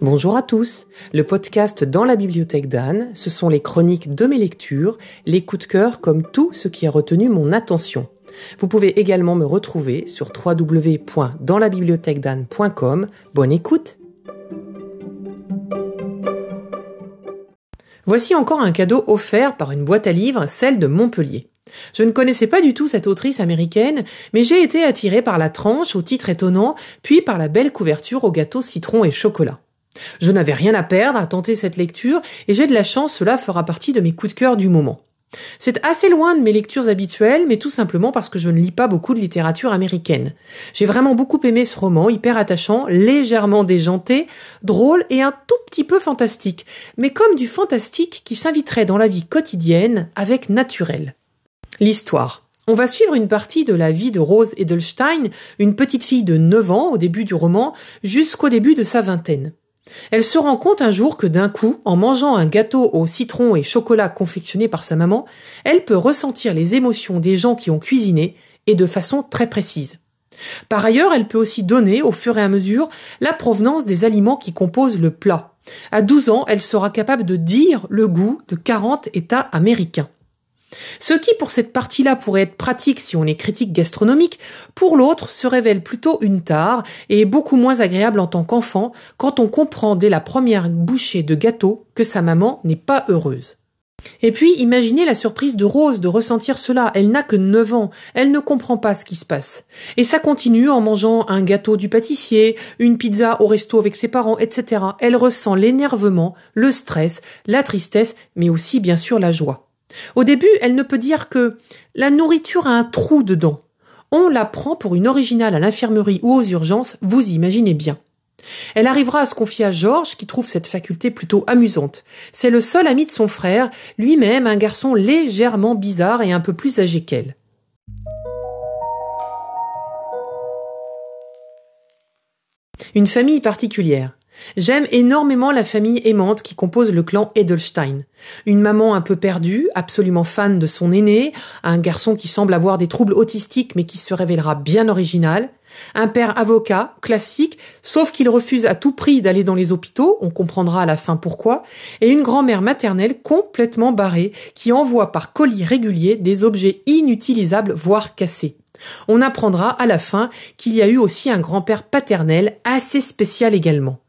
Bonjour à tous. Le podcast Dans la bibliothèque d'Anne, ce sont les chroniques de mes lectures, les coups de cœur comme tout ce qui a retenu mon attention. Vous pouvez également me retrouver sur www.danslabibliothèquedanne.com. Bonne écoute. Voici encore un cadeau offert par une boîte à livres, celle de Montpellier. Je ne connaissais pas du tout cette autrice américaine, mais j'ai été attirée par la tranche au titre étonnant, puis par la belle couverture au gâteau citron et chocolat. Je n'avais rien à perdre à tenter cette lecture et j'ai de la chance, cela fera partie de mes coups de cœur du moment. C'est assez loin de mes lectures habituelles, mais tout simplement parce que je ne lis pas beaucoup de littérature américaine. J'ai vraiment beaucoup aimé ce roman, hyper attachant, légèrement déjanté, drôle et un tout petit peu fantastique, mais comme du fantastique qui s'inviterait dans la vie quotidienne avec naturel. L'histoire. On va suivre une partie de la vie de Rose Edelstein, une petite fille de 9 ans au début du roman, jusqu'au début de sa vingtaine. Elle se rend compte un jour que d'un coup, en mangeant un gâteau au citron et chocolat confectionné par sa maman, elle peut ressentir les émotions des gens qui ont cuisiné et de façon très précise. Par ailleurs, elle peut aussi donner, au fur et à mesure, la provenance des aliments qui composent le plat. À 12 ans, elle sera capable de dire le goût de 40 États américains. Ce qui, pour cette partie-là, pourrait être pratique si on est critique gastronomique, pour l'autre se révèle plutôt une tare et beaucoup moins agréable en tant qu'enfant quand on comprend dès la première bouchée de gâteau que sa maman n'est pas heureuse. Et puis, imaginez la surprise de Rose de ressentir cela. Elle n'a que 9 ans. Elle ne comprend pas ce qui se passe. Et ça continue en mangeant un gâteau du pâtissier, une pizza au resto avec ses parents, etc. Elle ressent l'énervement, le stress, la tristesse, mais aussi, bien sûr, la joie. Au début, elle ne peut dire que la nourriture a un trou dedans. On la prend pour une originale à l'infirmerie ou aux urgences, vous imaginez bien. Elle arrivera à se confier à Georges, qui trouve cette faculté plutôt amusante. C'est le seul ami de son frère, lui-même un garçon légèrement bizarre et un peu plus âgé qu'elle. Une famille particulière. J'aime énormément la famille aimante qui compose le clan Edelstein. Une maman un peu perdue, absolument fan de son aîné, un garçon qui semble avoir des troubles autistiques mais qui se révélera bien original, un père avocat, classique, sauf qu'il refuse à tout prix d'aller dans les hôpitaux, on comprendra à la fin pourquoi, et une grand-mère maternelle complètement barrée qui envoie par colis régulier des objets inutilisables voire cassés. On apprendra à la fin qu'il y a eu aussi un grand-père paternel assez spécial également.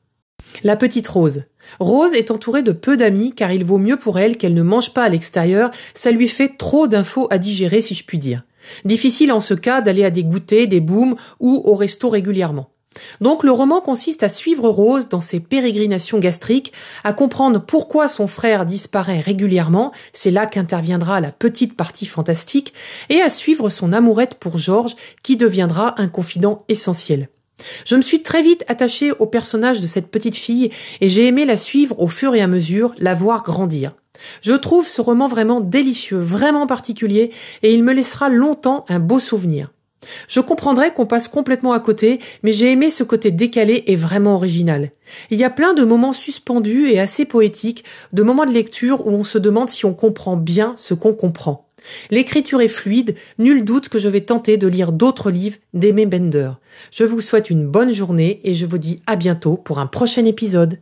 La petite Rose. Rose est entourée de peu d'amis car il vaut mieux pour elle qu'elle ne mange pas à l'extérieur, ça lui fait trop d'infos à digérer si je puis dire. Difficile en ce cas d'aller à des goûters, des booms ou au resto régulièrement. Donc le roman consiste à suivre Rose dans ses pérégrinations gastriques, à comprendre pourquoi son frère disparaît régulièrement, c'est là qu'interviendra la petite partie fantastique, et à suivre son amourette pour Georges qui deviendra un confident essentiel. Je me suis très vite attachée au personnage de cette petite fille et j'ai aimé la suivre au fur et à mesure, la voir grandir. Je trouve ce roman vraiment délicieux, vraiment particulier, et il me laissera longtemps un beau souvenir. Je comprendrais qu'on passe complètement à côté, mais j'ai aimé ce côté décalé et vraiment original. Il y a plein de moments suspendus et assez poétiques, de moments de lecture où on se demande si on comprend bien ce qu'on comprend. L'écriture est fluide, nul doute que je vais tenter de lire d'autres livres d'Aimé Bender. Je vous souhaite une bonne journée et je vous dis à bientôt pour un prochain épisode.